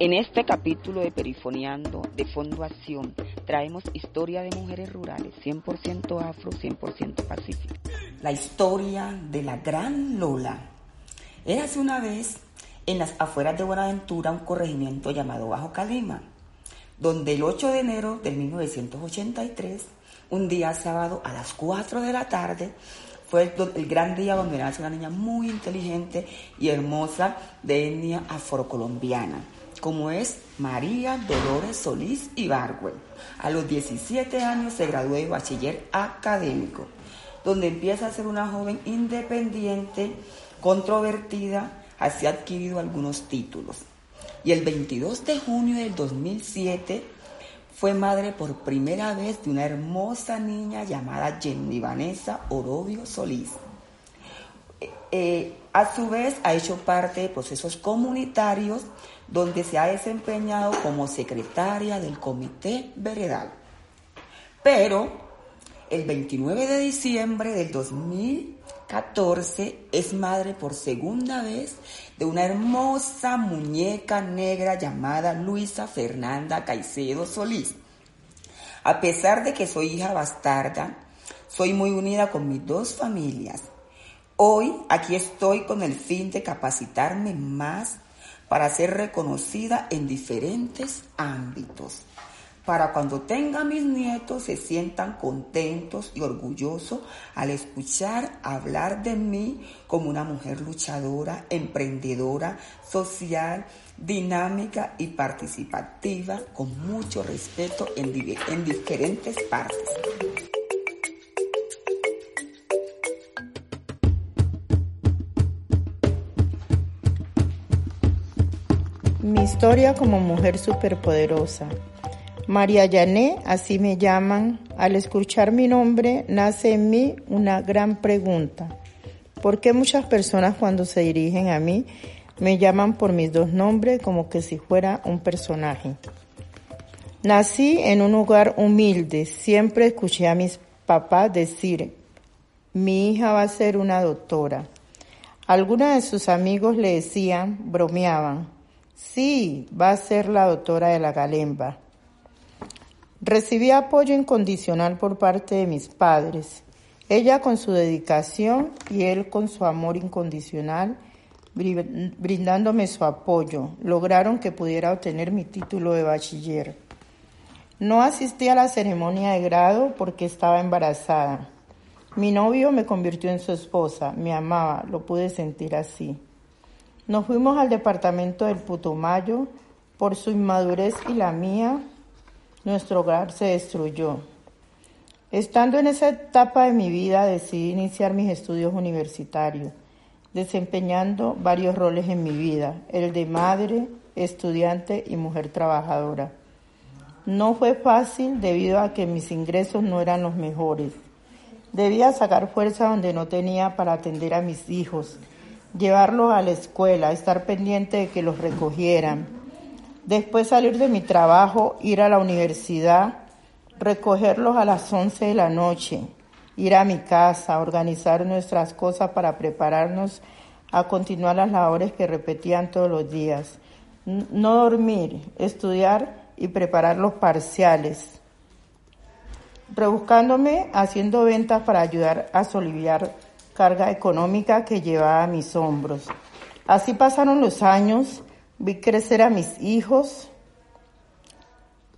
En este capítulo de Perifoneando de Fondo Acción traemos historia de mujeres rurales, 100% afro, 100% pacífico. La historia de la gran Lola. hace una vez en las afueras de Buenaventura un corregimiento llamado Bajo Calima, donde el 8 de enero de 1983, un día sábado a las 4 de la tarde, fue el, gran día donde nace una niña muy inteligente y hermosa de etnia afrocolombiana como es María Dolores Solís Ibargüe. A los 17 años se graduó de bachiller académico, donde empieza a ser una joven independiente, controvertida, así ha adquirido algunos títulos. Y el 22 de junio del 2007 fue madre por primera vez de una hermosa niña llamada Jenny Vanessa Orobio Solís. Eh, a su vez ha hecho parte de procesos comunitarios donde se ha desempeñado como secretaria del Comité Veredal. Pero el 29 de diciembre del 2014 es madre por segunda vez de una hermosa muñeca negra llamada Luisa Fernanda Caicedo Solís. A pesar de que soy hija bastarda, soy muy unida con mis dos familias. Hoy aquí estoy con el fin de capacitarme más para ser reconocida en diferentes ámbitos. Para cuando tenga mis nietos se sientan contentos y orgullosos al escuchar hablar de mí como una mujer luchadora, emprendedora, social, dinámica y participativa, con mucho respeto en, en diferentes partes. Mi historia como mujer superpoderosa. María Yané, así me llaman. Al escuchar mi nombre, nace en mí una gran pregunta. ¿Por qué muchas personas cuando se dirigen a mí me llaman por mis dos nombres como que si fuera un personaje? Nací en un hogar humilde. Siempre escuché a mis papás decir, mi hija va a ser una doctora. Algunos de sus amigos le decían, bromeaban, Sí, va a ser la doctora de la Galemba. Recibí apoyo incondicional por parte de mis padres. Ella con su dedicación y él con su amor incondicional, brindándome su apoyo, lograron que pudiera obtener mi título de bachiller. No asistí a la ceremonia de grado porque estaba embarazada. Mi novio me convirtió en su esposa, me amaba, lo pude sentir así. Nos fuimos al departamento del Putumayo. Por su inmadurez y la mía, nuestro hogar se destruyó. Estando en esa etapa de mi vida, decidí iniciar mis estudios universitarios, desempeñando varios roles en mi vida, el de madre, estudiante y mujer trabajadora. No fue fácil debido a que mis ingresos no eran los mejores. Debía sacar fuerza donde no tenía para atender a mis hijos llevarlos a la escuela, estar pendiente de que los recogieran. Después salir de mi trabajo, ir a la universidad, recogerlos a las 11 de la noche, ir a mi casa, organizar nuestras cosas para prepararnos a continuar las labores que repetían todos los días. No dormir, estudiar y preparar los parciales. Rebuscándome, haciendo ventas para ayudar a soliviar carga económica que llevaba a mis hombros. Así pasaron los años, vi crecer a mis hijos,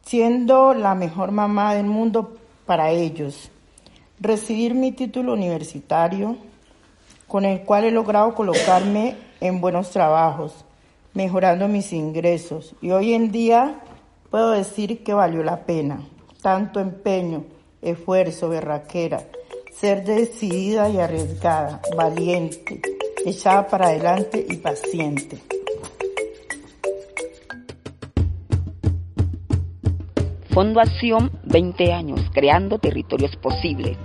siendo la mejor mamá del mundo para ellos. Recibir mi título universitario, con el cual he logrado colocarme en buenos trabajos, mejorando mis ingresos. Y hoy en día puedo decir que valió la pena. Tanto empeño, esfuerzo, berraquera ser decidida y arriesgada, valiente, echada para adelante y paciente. Fondo Acción 20 años, creando territorios posibles.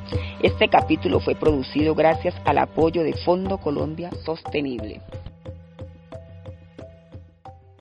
Este capítulo fue producido gracias al apoyo de Fondo Colombia Sostenible.